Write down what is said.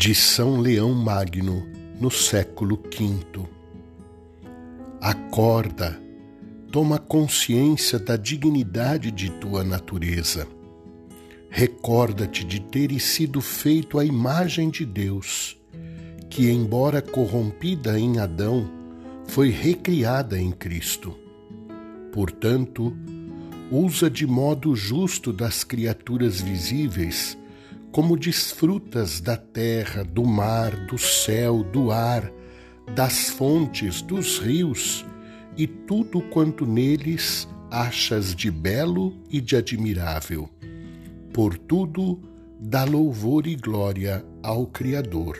de São Leão Magno, no século V. Acorda, toma consciência da dignidade de tua natureza. Recorda-te de teres sido feito à imagem de Deus, que, embora corrompida em Adão, foi recriada em Cristo. Portanto, usa de modo justo das criaturas visíveis como desfrutas da terra, do mar, do céu, do ar, das fontes, dos rios e tudo quanto neles achas de belo e de admirável. Por tudo, dá louvor e glória ao Criador.